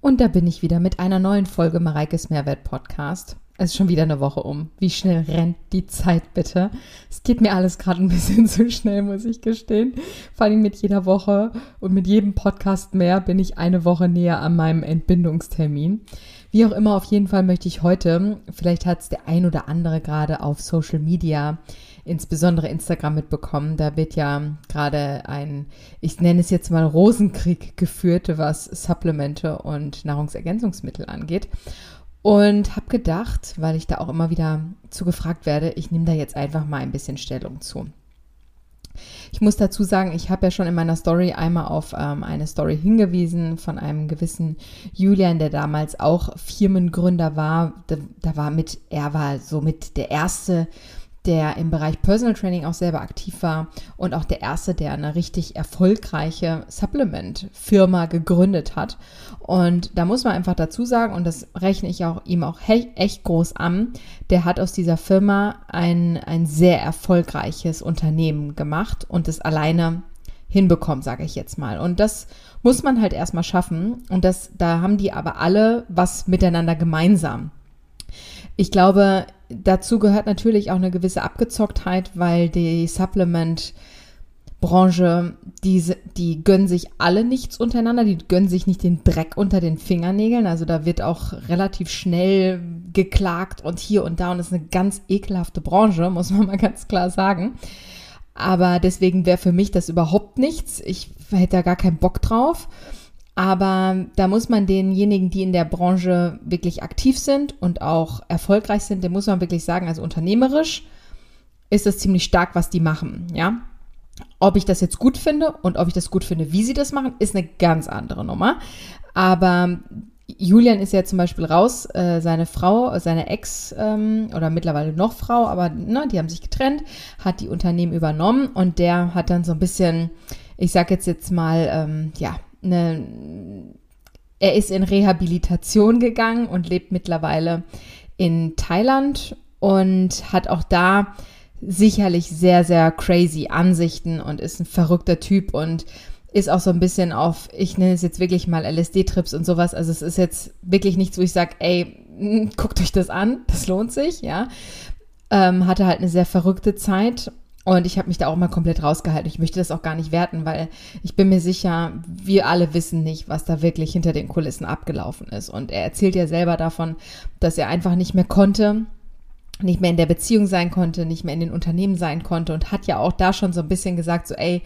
Und da bin ich wieder mit einer neuen Folge Mareikes Mehrwert Podcast. Es ist schon wieder eine Woche um. Wie schnell rennt die Zeit bitte? Es geht mir alles gerade ein bisschen zu schnell, muss ich gestehen. Vor allem mit jeder Woche und mit jedem Podcast mehr bin ich eine Woche näher an meinem Entbindungstermin. Wie auch immer, auf jeden Fall möchte ich heute, vielleicht hat es der ein oder andere gerade auf Social Media insbesondere Instagram mitbekommen. Da wird ja gerade ein, ich nenne es jetzt mal Rosenkrieg geführt, was Supplemente und Nahrungsergänzungsmittel angeht. Und habe gedacht, weil ich da auch immer wieder zu gefragt werde, ich nehme da jetzt einfach mal ein bisschen Stellung zu. Ich muss dazu sagen, ich habe ja schon in meiner Story einmal auf ähm, eine Story hingewiesen von einem gewissen Julian, der damals auch Firmengründer war. Da, da war mit, er war so mit der erste der im Bereich Personal Training auch selber aktiv war und auch der erste, der eine richtig erfolgreiche Supplement-Firma gegründet hat. Und da muss man einfach dazu sagen, und das rechne ich auch ihm auch echt groß an, der hat aus dieser Firma ein, ein sehr erfolgreiches Unternehmen gemacht und es alleine hinbekommen, sage ich jetzt mal. Und das muss man halt erstmal schaffen. Und das, da haben die aber alle was miteinander gemeinsam. Ich glaube, dazu gehört natürlich auch eine gewisse Abgezocktheit, weil die Supplement Branche, die, die gönnen sich alle nichts untereinander, die gönnen sich nicht den Dreck unter den Fingernägeln. Also da wird auch relativ schnell geklagt und hier und da und das ist eine ganz ekelhafte Branche, muss man mal ganz klar sagen. Aber deswegen wäre für mich das überhaupt nichts. Ich hätte da gar keinen Bock drauf. Aber da muss man denjenigen, die in der Branche wirklich aktiv sind und auch erfolgreich sind, dem muss man wirklich sagen, also unternehmerisch ist es ziemlich stark, was die machen, ja. Ob ich das jetzt gut finde und ob ich das gut finde, wie sie das machen, ist eine ganz andere Nummer. Aber Julian ist ja zum Beispiel raus, äh, seine Frau, seine Ex ähm, oder mittlerweile noch Frau, aber ne, die haben sich getrennt, hat die Unternehmen übernommen und der hat dann so ein bisschen, ich sag jetzt jetzt mal, ähm, ja, eine, er ist in Rehabilitation gegangen und lebt mittlerweile in Thailand und hat auch da sicherlich sehr, sehr crazy Ansichten und ist ein verrückter Typ und ist auch so ein bisschen auf, ich nenne es jetzt wirklich mal LSD-Trips und sowas. Also es ist jetzt wirklich nichts, wo ich sage, ey, guckt euch das an, das lohnt sich, ja. Ähm, hatte halt eine sehr verrückte Zeit und ich habe mich da auch mal komplett rausgehalten. Ich möchte das auch gar nicht werten, weil ich bin mir sicher, wir alle wissen nicht, was da wirklich hinter den Kulissen abgelaufen ist. Und er erzählt ja selber davon, dass er einfach nicht mehr konnte, nicht mehr in der Beziehung sein konnte, nicht mehr in den Unternehmen sein konnte und hat ja auch da schon so ein bisschen gesagt, so ey,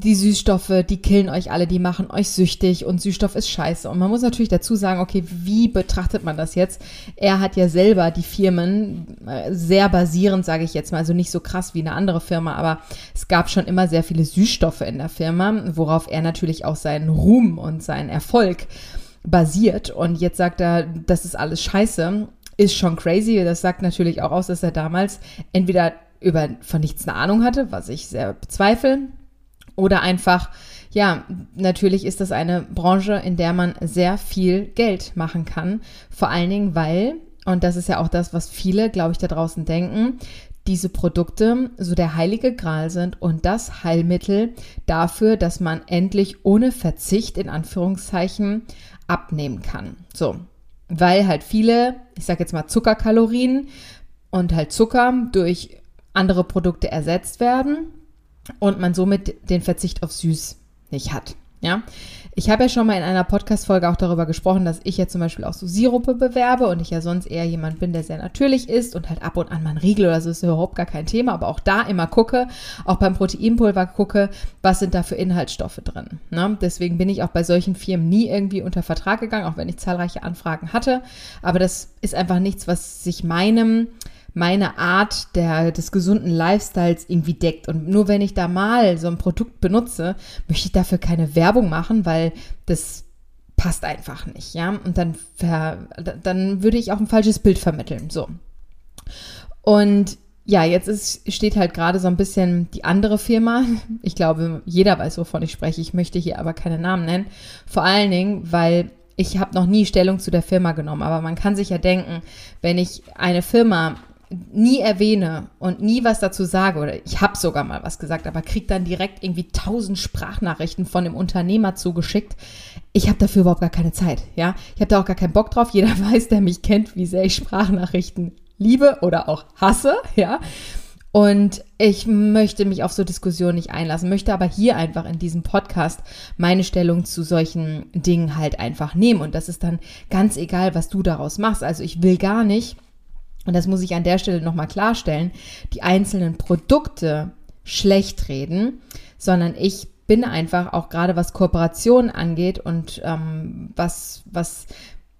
die Süßstoffe, die killen euch alle, die machen euch süchtig und Süßstoff ist scheiße. Und man muss natürlich dazu sagen, okay, wie betrachtet man das jetzt? Er hat ja selber die Firmen äh, sehr basierend, sage ich jetzt mal, also nicht so krass wie eine andere Firma, aber es gab schon immer sehr viele Süßstoffe in der Firma, worauf er natürlich auch seinen Ruhm und seinen Erfolg basiert. Und jetzt sagt er, das ist alles scheiße, ist schon crazy. Das sagt natürlich auch aus, dass er damals entweder über von nichts eine Ahnung hatte, was ich sehr bezweifle, oder einfach, ja, natürlich ist das eine Branche, in der man sehr viel Geld machen kann. Vor allen Dingen, weil, und das ist ja auch das, was viele, glaube ich, da draußen denken, diese Produkte so der heilige Gral sind und das Heilmittel dafür, dass man endlich ohne Verzicht in Anführungszeichen abnehmen kann. So, weil halt viele, ich sage jetzt mal Zuckerkalorien und halt Zucker durch andere Produkte ersetzt werden und man somit den Verzicht auf süß nicht hat. Ja, ich habe ja schon mal in einer Podcast-Folge auch darüber gesprochen, dass ich ja zum Beispiel auch so Sirupe bewerbe und ich ja sonst eher jemand bin, der sehr natürlich ist und halt ab und an mal ein Riegel oder so ist überhaupt gar kein Thema, aber auch da immer gucke, auch beim Proteinpulver gucke, was sind da für Inhaltsstoffe drin. Ne? Deswegen bin ich auch bei solchen Firmen nie irgendwie unter Vertrag gegangen, auch wenn ich zahlreiche Anfragen hatte. Aber das ist einfach nichts, was sich meinem meine Art der, des gesunden Lifestyles irgendwie deckt. Und nur wenn ich da mal so ein Produkt benutze, möchte ich dafür keine Werbung machen, weil das passt einfach nicht, ja. Und dann, dann würde ich auch ein falsches Bild vermitteln, so. Und ja, jetzt ist, steht halt gerade so ein bisschen die andere Firma. Ich glaube, jeder weiß, wovon ich spreche. Ich möchte hier aber keine Namen nennen. Vor allen Dingen, weil ich habe noch nie Stellung zu der Firma genommen. Aber man kann sich ja denken, wenn ich eine Firma nie erwähne und nie was dazu sage, oder ich habe sogar mal was gesagt, aber kriege dann direkt irgendwie tausend Sprachnachrichten von dem Unternehmer zugeschickt. Ich habe dafür überhaupt gar keine Zeit, ja. Ich habe da auch gar keinen Bock drauf. Jeder weiß, der mich kennt, wie sehr ich Sprachnachrichten liebe oder auch hasse, ja. Und ich möchte mich auf so Diskussionen nicht einlassen, möchte aber hier einfach in diesem Podcast meine Stellung zu solchen Dingen halt einfach nehmen. Und das ist dann ganz egal, was du daraus machst. Also ich will gar nicht, und das muss ich an der Stelle nochmal klarstellen, die einzelnen Produkte schlecht reden, sondern ich bin einfach auch gerade was Kooperationen angeht und ähm, was, was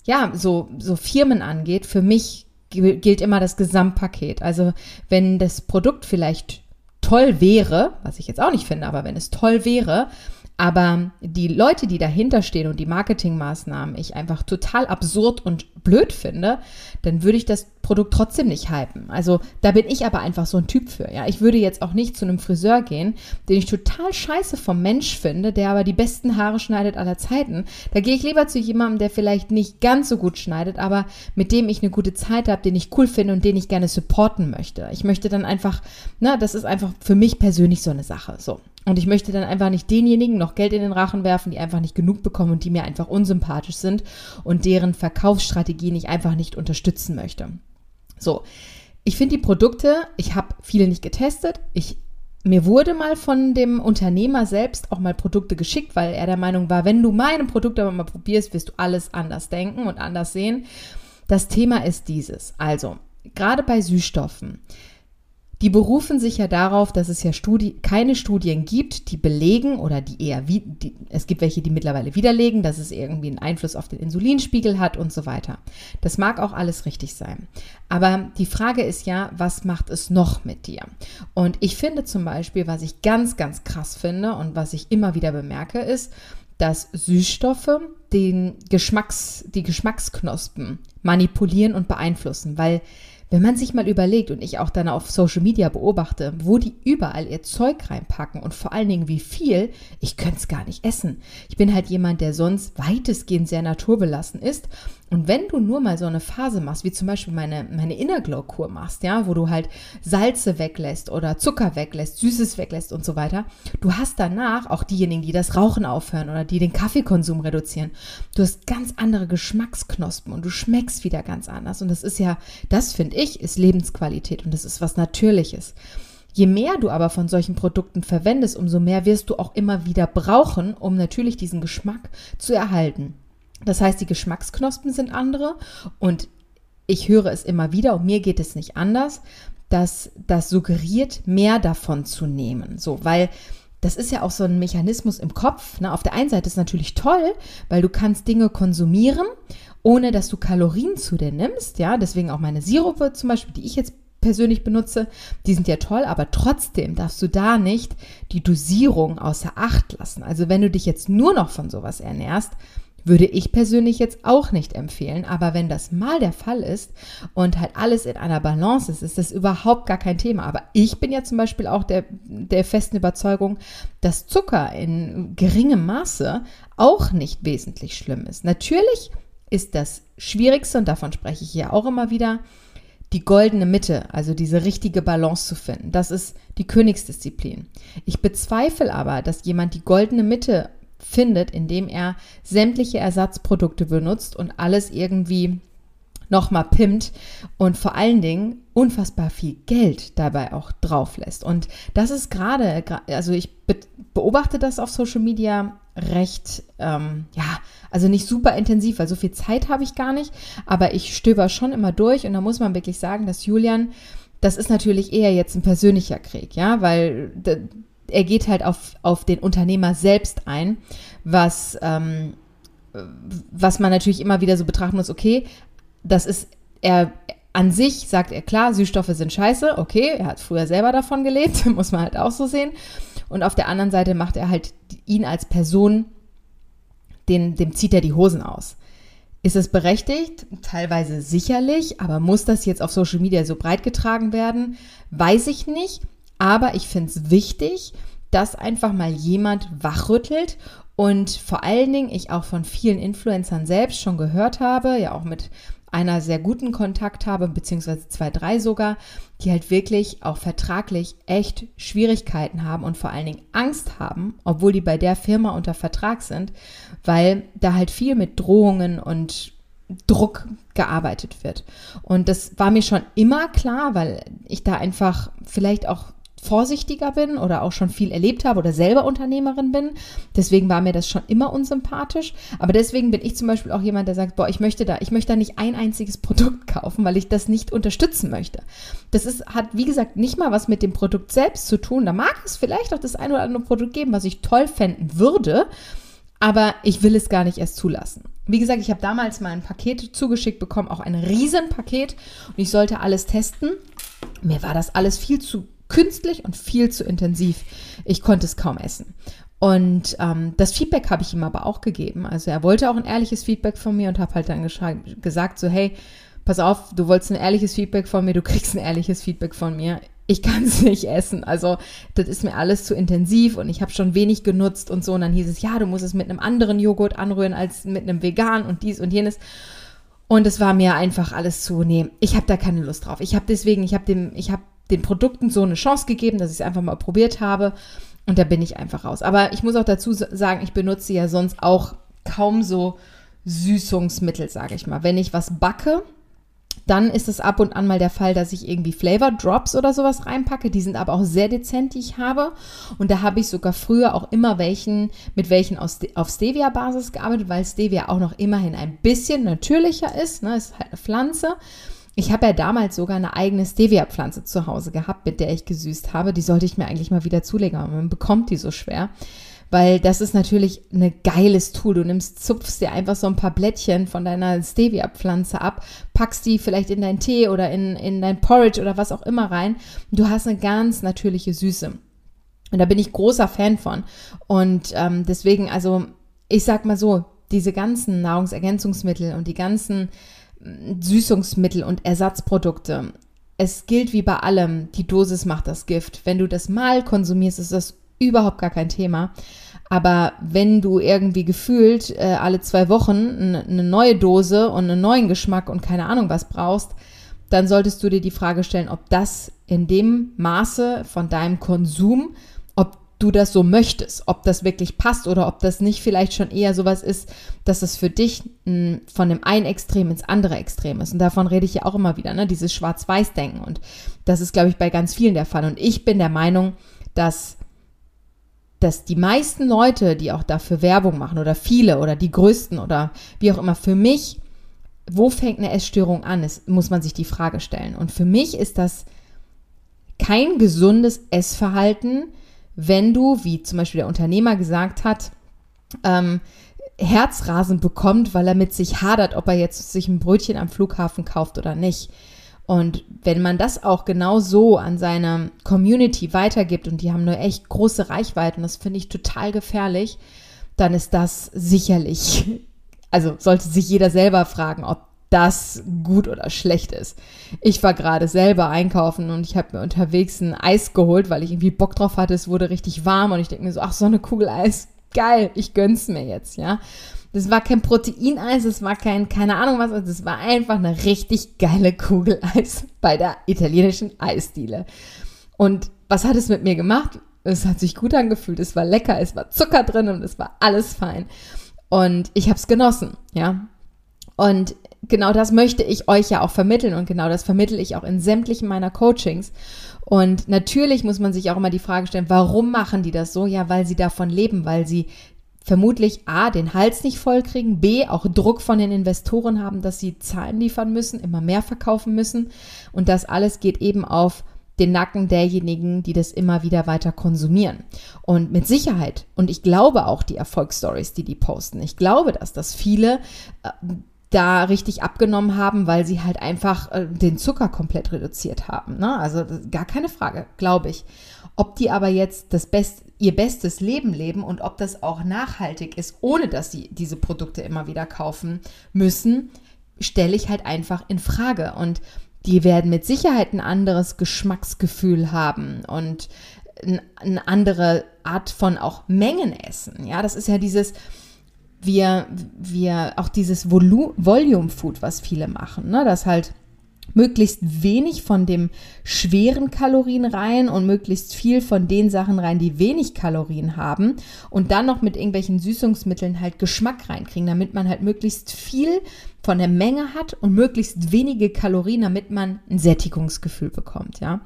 ja, so, so Firmen angeht, für mich gilt immer das Gesamtpaket. Also wenn das Produkt vielleicht toll wäre, was ich jetzt auch nicht finde, aber wenn es toll wäre, aber die Leute, die dahinter stehen und die Marketingmaßnahmen ich einfach total absurd und blöd finde, dann würde ich das Produkt trotzdem nicht hypen. Also da bin ich aber einfach so ein Typ für. Ja, ich würde jetzt auch nicht zu einem Friseur gehen, den ich total scheiße vom Mensch finde, der aber die besten Haare schneidet aller Zeiten. Da gehe ich lieber zu jemandem, der vielleicht nicht ganz so gut schneidet, aber mit dem ich eine gute Zeit habe, den ich cool finde und den ich gerne supporten möchte. Ich möchte dann einfach, na, das ist einfach für mich persönlich so eine Sache. So. Und ich möchte dann einfach nicht denjenigen noch Geld in den Rachen werfen, die einfach nicht genug bekommen und die mir einfach unsympathisch sind und deren Verkaufsstrategien ich einfach nicht unterstützen möchte. So, ich finde die Produkte, ich habe viele nicht getestet. Ich, mir wurde mal von dem Unternehmer selbst auch mal Produkte geschickt, weil er der Meinung war, wenn du meine Produkte aber mal probierst, wirst du alles anders denken und anders sehen. Das Thema ist dieses. Also, gerade bei Süßstoffen die berufen sich ja darauf, dass es ja Studi keine Studien gibt, die belegen oder die eher, die, es gibt welche, die mittlerweile widerlegen, dass es irgendwie einen Einfluss auf den Insulinspiegel hat und so weiter. Das mag auch alles richtig sein. Aber die Frage ist ja, was macht es noch mit dir? Und ich finde zum Beispiel, was ich ganz, ganz krass finde und was ich immer wieder bemerke, ist, dass Süßstoffe den Geschmacks, die Geschmacksknospen manipulieren und beeinflussen, weil wenn man sich mal überlegt und ich auch dann auf Social Media beobachte, wo die überall ihr Zeug reinpacken und vor allen Dingen wie viel, ich könnte es gar nicht essen. Ich bin halt jemand, der sonst weitestgehend sehr naturbelassen ist und wenn du nur mal so eine Phase machst, wie zum Beispiel meine, meine Inner Glow Kur machst, ja, wo du halt Salze weglässt oder Zucker weglässt, Süßes weglässt und so weiter, du hast danach auch diejenigen, die das Rauchen aufhören oder die den Kaffeekonsum reduzieren, du hast ganz andere Geschmacksknospen und du schmeckst wieder ganz anders. Und das ist ja, das finde ich, ist Lebensqualität und das ist was Natürliches. Je mehr du aber von solchen Produkten verwendest, umso mehr wirst du auch immer wieder brauchen, um natürlich diesen Geschmack zu erhalten. Das heißt, die Geschmacksknospen sind andere und ich höre es immer wieder und mir geht es nicht anders, dass das suggeriert, mehr davon zu nehmen. So, weil das ist ja auch so ein Mechanismus im Kopf. Ne? Auf der einen Seite ist es natürlich toll, weil du kannst Dinge konsumieren, ohne dass du Kalorien zu dir nimmst. Ja, deswegen auch meine Sirupe zum Beispiel, die ich jetzt persönlich benutze, die sind ja toll, aber trotzdem darfst du da nicht die Dosierung außer Acht lassen. Also wenn du dich jetzt nur noch von sowas ernährst, würde ich persönlich jetzt auch nicht empfehlen, aber wenn das mal der Fall ist und halt alles in einer Balance ist, ist das überhaupt gar kein Thema. Aber ich bin ja zum Beispiel auch der, der festen Überzeugung, dass Zucker in geringem Maße auch nicht wesentlich schlimm ist. Natürlich ist das Schwierigste, und davon spreche ich hier auch immer wieder, die goldene Mitte, also diese richtige Balance zu finden. Das ist die Königsdisziplin. Ich bezweifle aber, dass jemand die goldene Mitte findet, indem er sämtliche Ersatzprodukte benutzt und alles irgendwie nochmal pimmt und vor allen Dingen unfassbar viel Geld dabei auch drauf lässt. Und das ist gerade, also ich beobachte das auf Social Media recht, ähm, ja, also nicht super intensiv, weil so viel Zeit habe ich gar nicht, aber ich stöber schon immer durch und da muss man wirklich sagen, dass Julian, das ist natürlich eher jetzt ein persönlicher Krieg, ja, weil er geht halt auf, auf den Unternehmer selbst ein, was, ähm, was man natürlich immer wieder so betrachten muss, okay, das ist, er an sich sagt er, klar, Süßstoffe sind scheiße, okay, er hat früher selber davon gelebt, muss man halt auch so sehen. Und auf der anderen Seite macht er halt ihn als Person, den, dem zieht er die Hosen aus. Ist es berechtigt? Teilweise sicherlich, aber muss das jetzt auf Social Media so breit getragen werden? Weiß ich nicht. Aber ich finde es wichtig, dass einfach mal jemand wachrüttelt Und vor allen Dingen ich auch von vielen Influencern selbst schon gehört habe, ja auch mit einer sehr guten Kontakt habe, beziehungsweise zwei, drei sogar, die halt wirklich auch vertraglich echt Schwierigkeiten haben und vor allen Dingen Angst haben, obwohl die bei der Firma unter Vertrag sind, weil da halt viel mit Drohungen und Druck gearbeitet wird. Und das war mir schon immer klar, weil ich da einfach vielleicht auch vorsichtiger bin oder auch schon viel erlebt habe oder selber Unternehmerin bin. Deswegen war mir das schon immer unsympathisch. Aber deswegen bin ich zum Beispiel auch jemand, der sagt, boah, ich möchte da, ich möchte da nicht ein einziges Produkt kaufen, weil ich das nicht unterstützen möchte. Das ist, hat, wie gesagt, nicht mal was mit dem Produkt selbst zu tun. Da mag es vielleicht auch das ein oder andere Produkt geben, was ich toll fänden würde, aber ich will es gar nicht erst zulassen. Wie gesagt, ich habe damals mal ein Paket zugeschickt bekommen, auch ein Riesenpaket und ich sollte alles testen. Mir war das alles viel zu künstlich und viel zu intensiv. Ich konnte es kaum essen. Und ähm, das Feedback habe ich ihm aber auch gegeben. Also er wollte auch ein ehrliches Feedback von mir und habe halt dann gesagt, so hey, pass auf, du wolltest ein ehrliches Feedback von mir, du kriegst ein ehrliches Feedback von mir. Ich kann es nicht essen. Also das ist mir alles zu intensiv und ich habe schon wenig genutzt und so. Und dann hieß es, ja, du musst es mit einem anderen Joghurt anrühren als mit einem vegan und dies und jenes. Und es war mir einfach alles zu, nee, ich habe da keine Lust drauf. Ich habe deswegen, ich habe dem, ich habe den Produkten so eine Chance gegeben, dass ich es einfach mal probiert habe. Und da bin ich einfach raus. Aber ich muss auch dazu sagen, ich benutze ja sonst auch kaum so Süßungsmittel, sage ich mal. Wenn ich was backe, dann ist es ab und an mal der Fall, dass ich irgendwie Flavor Drops oder sowas reinpacke. Die sind aber auch sehr dezent, die ich habe. Und da habe ich sogar früher auch immer welchen, mit welchen auf Stevia-Basis gearbeitet, weil Stevia auch noch immerhin ein bisschen natürlicher ist. Ne? Ist halt eine Pflanze. Ich habe ja damals sogar eine eigene Stevia-Pflanze zu Hause gehabt, mit der ich gesüßt habe. Die sollte ich mir eigentlich mal wieder zulegen, aber man bekommt die so schwer. Weil das ist natürlich ein geiles Tool. Du nimmst, zupfst dir einfach so ein paar Blättchen von deiner Stevia-Pflanze ab, packst die vielleicht in deinen Tee oder in, in dein Porridge oder was auch immer rein. Du hast eine ganz natürliche Süße. Und da bin ich großer Fan von. Und ähm, deswegen, also ich sag mal so, diese ganzen Nahrungsergänzungsmittel und die ganzen Süßungsmittel und Ersatzprodukte. Es gilt wie bei allem, die Dosis macht das Gift. Wenn du das mal konsumierst, ist das überhaupt gar kein Thema. Aber wenn du irgendwie gefühlt äh, alle zwei Wochen eine neue Dose und einen neuen Geschmack und keine Ahnung was brauchst, dann solltest du dir die Frage stellen, ob das in dem Maße von deinem Konsum du das so möchtest, ob das wirklich passt oder ob das nicht vielleicht schon eher sowas ist, dass es für dich mh, von dem einen Extrem ins andere Extrem ist. Und davon rede ich ja auch immer wieder, ne? dieses Schwarz-Weiß-Denken. Und das ist, glaube ich, bei ganz vielen der Fall. Und ich bin der Meinung, dass dass die meisten Leute, die auch dafür Werbung machen oder viele oder die größten oder wie auch immer, für mich, wo fängt eine Essstörung an, ist, muss man sich die Frage stellen. Und für mich ist das kein gesundes Essverhalten, wenn du, wie zum Beispiel der Unternehmer gesagt hat, ähm, Herzrasen bekommt, weil er mit sich hadert, ob er jetzt sich ein Brötchen am Flughafen kauft oder nicht. Und wenn man das auch genau so an seine Community weitergibt und die haben nur echt große Reichweiten, das finde ich total gefährlich, dann ist das sicherlich, also sollte sich jeder selber fragen, ob das gut oder schlecht ist. Ich war gerade selber einkaufen und ich habe mir unterwegs ein Eis geholt, weil ich irgendwie Bock drauf hatte. Es wurde richtig warm und ich denke mir so, ach, so eine Kugel Eis, geil, ich gönn's mir jetzt, ja. Das war kein Proteineis, es war kein, keine Ahnung was, das war einfach eine richtig geile Kugel Eis bei der italienischen Eisdiele. Und was hat es mit mir gemacht? Es hat sich gut angefühlt, es war lecker, es war Zucker drin und es war alles fein. Und ich habe es genossen, ja. Und genau das möchte ich euch ja auch vermitteln und genau das vermittle ich auch in sämtlichen meiner Coachings. Und natürlich muss man sich auch immer die Frage stellen, warum machen die das so? Ja, weil sie davon leben, weil sie vermutlich A, den Hals nicht voll kriegen, B, auch Druck von den Investoren haben, dass sie Zahlen liefern müssen, immer mehr verkaufen müssen. Und das alles geht eben auf den Nacken derjenigen, die das immer wieder weiter konsumieren. Und mit Sicherheit, und ich glaube auch die Erfolgsstories, die die posten, ich glaube, dass das viele äh, da richtig abgenommen haben, weil sie halt einfach äh, den Zucker komplett reduziert haben. Ne? Also gar keine Frage, glaube ich. Ob die aber jetzt das Best, ihr bestes Leben leben und ob das auch nachhaltig ist, ohne dass sie diese Produkte immer wieder kaufen müssen, stelle ich halt einfach in Frage. Und die werden mit Sicherheit ein anderes Geschmacksgefühl haben und eine andere Art von auch Mengen essen. Ja, das ist ja dieses, wir, wir auch dieses Volu Volume Food, was viele machen, ne? Das halt möglichst wenig von dem schweren Kalorien rein und möglichst viel von den Sachen rein, die wenig Kalorien haben und dann noch mit irgendwelchen Süßungsmitteln halt Geschmack reinkriegen, damit man halt möglichst viel von der Menge hat und möglichst wenige Kalorien, damit man ein Sättigungsgefühl bekommt, ja.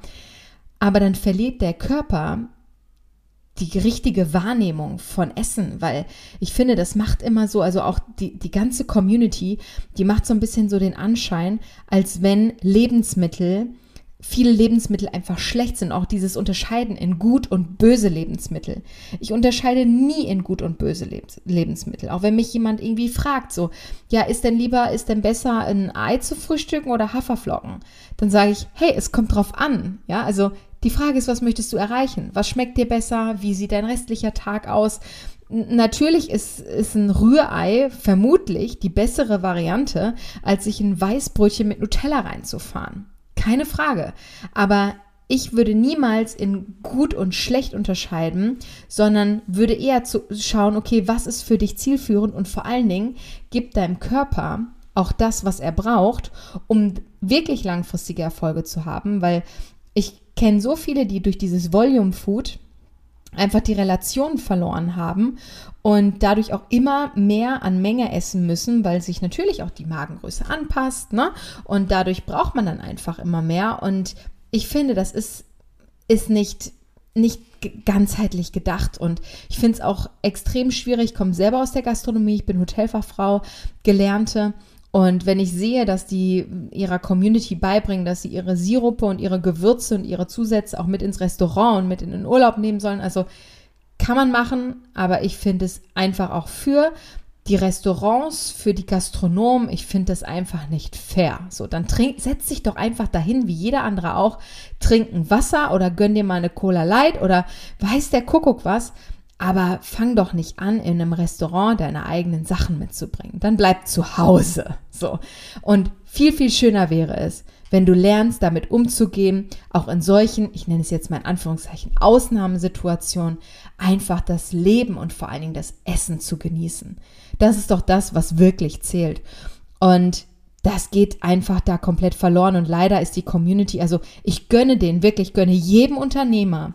Aber dann verliert der Körper die richtige Wahrnehmung von Essen, weil ich finde, das macht immer so, also auch die, die ganze Community, die macht so ein bisschen so den Anschein, als wenn Lebensmittel, viele Lebensmittel einfach schlecht sind, auch dieses Unterscheiden in gut und böse Lebensmittel. Ich unterscheide nie in gut und böse Lebens Lebensmittel, auch wenn mich jemand irgendwie fragt, so, ja, ist denn lieber, ist denn besser ein Ei zu frühstücken oder Haferflocken? Dann sage ich, hey, es kommt drauf an, ja, also die Frage ist, was möchtest du erreichen? Was schmeckt dir besser? Wie sieht dein restlicher Tag aus? Natürlich ist, ist ein Rührei vermutlich die bessere Variante, als sich ein Weißbrötchen mit Nutella reinzufahren. Keine Frage. Aber ich würde niemals in gut und schlecht unterscheiden, sondern würde eher zu schauen, okay, was ist für dich zielführend und vor allen Dingen gib deinem Körper auch das, was er braucht, um wirklich langfristige Erfolge zu haben, weil ich kenne so viele, die durch dieses Volume Food einfach die Relation verloren haben und dadurch auch immer mehr an Menge essen müssen, weil sich natürlich auch die Magengröße anpasst, ne? Und dadurch braucht man dann einfach immer mehr. Und ich finde, das ist, ist nicht, nicht ganzheitlich gedacht. Und ich finde es auch extrem schwierig. Ich komme selber aus der Gastronomie, ich bin Hotelfachfrau, Gelernte. Und wenn ich sehe, dass die ihrer Community beibringen, dass sie ihre Sirupe und ihre Gewürze und ihre Zusätze auch mit ins Restaurant und mit in den Urlaub nehmen sollen, also kann man machen, aber ich finde es einfach auch für die Restaurants, für die Gastronomen, ich finde das einfach nicht fair. So, dann trink, setz dich doch einfach dahin, wie jeder andere auch, trinken Wasser oder gönn dir mal eine Cola Light oder weiß der Kuckuck was. Aber fang doch nicht an, in einem Restaurant deine eigenen Sachen mitzubringen. Dann bleib zu Hause. So. Und viel, viel schöner wäre es, wenn du lernst, damit umzugehen, auch in solchen, ich nenne es jetzt mal in Anführungszeichen, Ausnahmesituationen, einfach das Leben und vor allen Dingen das Essen zu genießen. Das ist doch das, was wirklich zählt. Und das geht einfach da komplett verloren und leider ist die Community, also ich gönne den, wirklich gönne jedem Unternehmer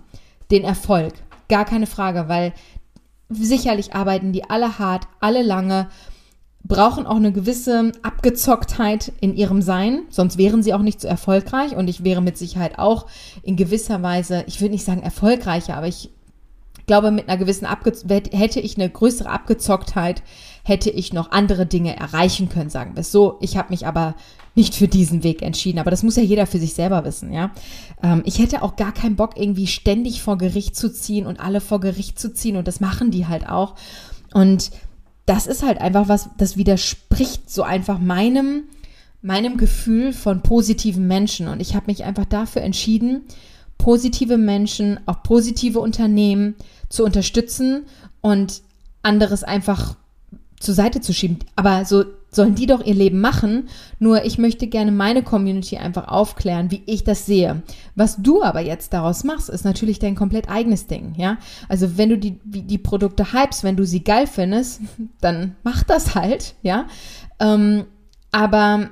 den Erfolg. Gar keine Frage, weil sicherlich arbeiten die alle hart, alle lange, brauchen auch eine gewisse Abgezocktheit in ihrem Sein, sonst wären sie auch nicht so erfolgreich. Und ich wäre mit Sicherheit auch in gewisser Weise, ich würde nicht sagen erfolgreicher, aber ich glaube, mit einer gewissen Abge hätte ich eine größere Abgezocktheit, hätte ich noch andere Dinge erreichen können, sagen wir es so. Ich habe mich aber nicht für diesen Weg entschieden. Aber das muss ja jeder für sich selber wissen, ja. Ähm, ich hätte auch gar keinen Bock, irgendwie ständig vor Gericht zu ziehen und alle vor Gericht zu ziehen. Und das machen die halt auch. Und das ist halt einfach was, das widerspricht so einfach meinem, meinem Gefühl von positiven Menschen. Und ich habe mich einfach dafür entschieden, positive Menschen, auch positive Unternehmen zu unterstützen und anderes einfach zur Seite zu schieben. Aber so sollen die doch ihr Leben machen. Nur ich möchte gerne meine Community einfach aufklären, wie ich das sehe. Was du aber jetzt daraus machst, ist natürlich dein komplett eigenes Ding, ja. Also wenn du die, die Produkte hypst, wenn du sie geil findest, dann mach das halt, ja. Ähm, aber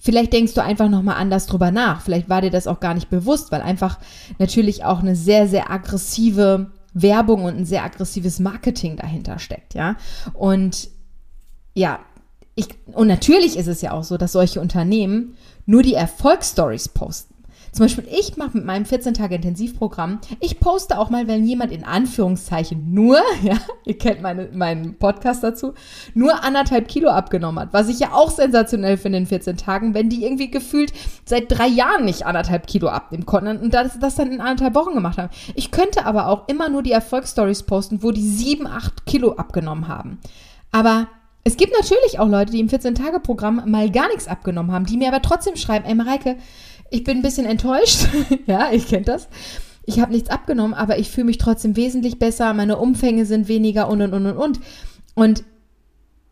vielleicht denkst du einfach nochmal anders drüber nach. Vielleicht war dir das auch gar nicht bewusst, weil einfach natürlich auch eine sehr, sehr aggressive Werbung und ein sehr aggressives Marketing dahinter steckt, ja. Und ja, ich, und natürlich ist es ja auch so, dass solche Unternehmen nur die Erfolgsstories posten. Zum Beispiel, ich mache mit meinem 14-Tage-Intensivprogramm, ich poste auch mal, wenn jemand in Anführungszeichen nur, ja, ihr kennt meine, meinen Podcast dazu, nur anderthalb Kilo abgenommen hat. Was ich ja auch sensationell finde in 14 Tagen, wenn die irgendwie gefühlt seit drei Jahren nicht anderthalb Kilo abnehmen konnten und das, das dann in anderthalb Wochen gemacht haben. Ich könnte aber auch immer nur die Erfolgsstories posten, wo die sieben, acht Kilo abgenommen haben. Aber es gibt natürlich auch Leute, die im 14-Tage-Programm mal gar nichts abgenommen haben, die mir aber trotzdem schreiben, ey Mareike, ich bin ein bisschen enttäuscht. ja, ich kenne das. Ich habe nichts abgenommen, aber ich fühle mich trotzdem wesentlich besser, meine Umfänge sind weniger und und und und und. Und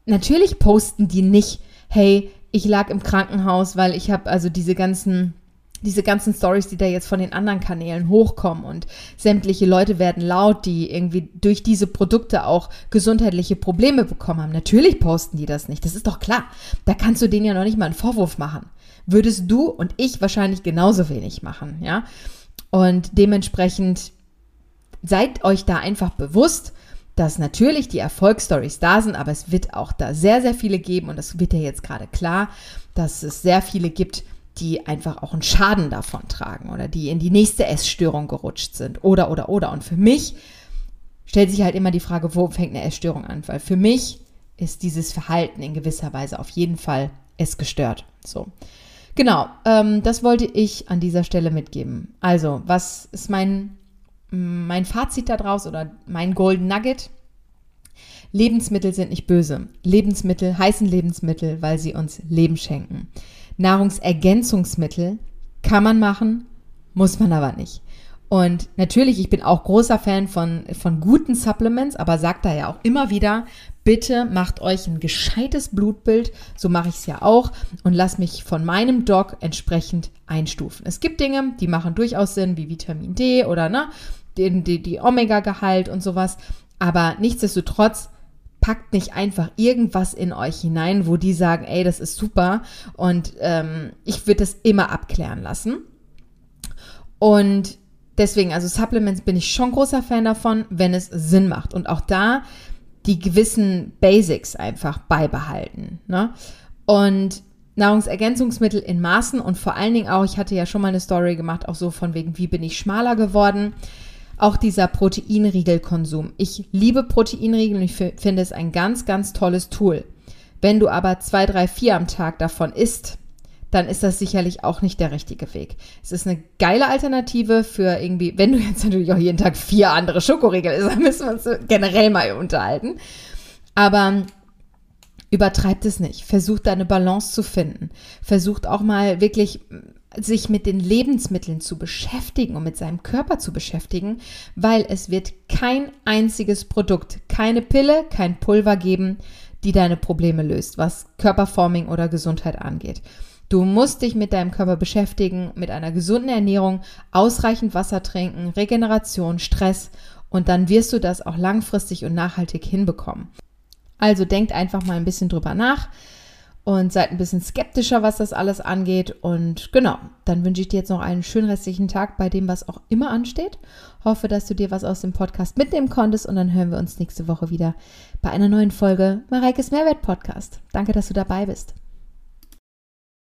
natürlich posten die nicht, hey, ich lag im Krankenhaus, weil ich habe also diese ganzen diese ganzen Stories, die da jetzt von den anderen Kanälen hochkommen und sämtliche Leute werden laut, die irgendwie durch diese Produkte auch gesundheitliche Probleme bekommen haben. Natürlich posten die das nicht. Das ist doch klar. Da kannst du denen ja noch nicht mal einen Vorwurf machen. Würdest du und ich wahrscheinlich genauso wenig machen, ja? Und dementsprechend seid euch da einfach bewusst, dass natürlich die Erfolgsstories da sind, aber es wird auch da sehr, sehr viele geben und das wird ja jetzt gerade klar, dass es sehr viele gibt, die einfach auch einen Schaden davon tragen oder die in die nächste Essstörung gerutscht sind oder, oder, oder. Und für mich stellt sich halt immer die Frage, wo fängt eine Essstörung an? Weil für mich ist dieses Verhalten in gewisser Weise auf jeden Fall es gestört. So. Genau, ähm, das wollte ich an dieser Stelle mitgeben. Also, was ist mein, mein Fazit daraus oder mein Golden Nugget? Lebensmittel sind nicht böse. Lebensmittel heißen Lebensmittel, weil sie uns Leben schenken. Nahrungsergänzungsmittel kann man machen, muss man aber nicht. Und natürlich, ich bin auch großer Fan von, von guten Supplements, aber sagt da ja auch immer wieder, bitte macht euch ein gescheites Blutbild, so mache ich es ja auch, und lasst mich von meinem Doc entsprechend einstufen. Es gibt Dinge, die machen durchaus Sinn, wie Vitamin D oder ne, die, die, die Omega-Gehalt und sowas, aber nichtsdestotrotz packt nicht einfach irgendwas in euch hinein, wo die sagen, ey, das ist super und ähm, ich würde das immer abklären lassen. Und deswegen, also Supplements bin ich schon großer Fan davon, wenn es Sinn macht und auch da die gewissen Basics einfach beibehalten. Ne? Und Nahrungsergänzungsmittel in Maßen und vor allen Dingen auch, ich hatte ja schon mal eine Story gemacht, auch so von wegen, wie bin ich schmaler geworden auch dieser Proteinriegelkonsum. Ich liebe Proteinriegel und ich finde es ein ganz, ganz tolles Tool. Wenn du aber zwei, drei, vier am Tag davon isst, dann ist das sicherlich auch nicht der richtige Weg. Es ist eine geile Alternative für irgendwie, wenn du jetzt natürlich auch jeden Tag vier andere Schokoriegel isst, dann müssen wir uns generell mal unterhalten. Aber übertreibt es nicht. Versucht da eine Balance zu finden. Versucht auch mal wirklich sich mit den Lebensmitteln zu beschäftigen und mit seinem Körper zu beschäftigen, weil es wird kein einziges Produkt, keine Pille, kein Pulver geben, die deine Probleme löst, was Körperforming oder Gesundheit angeht. Du musst dich mit deinem Körper beschäftigen, mit einer gesunden Ernährung, ausreichend Wasser trinken, Regeneration, Stress und dann wirst du das auch langfristig und nachhaltig hinbekommen. Also denkt einfach mal ein bisschen drüber nach und seid ein bisschen skeptischer, was das alles angeht. Und genau, dann wünsche ich dir jetzt noch einen schönen restlichen Tag bei dem, was auch immer ansteht. Hoffe, dass du dir was aus dem Podcast mitnehmen konntest und dann hören wir uns nächste Woche wieder bei einer neuen Folge Mareikes Mehrwert Podcast. Danke, dass du dabei bist.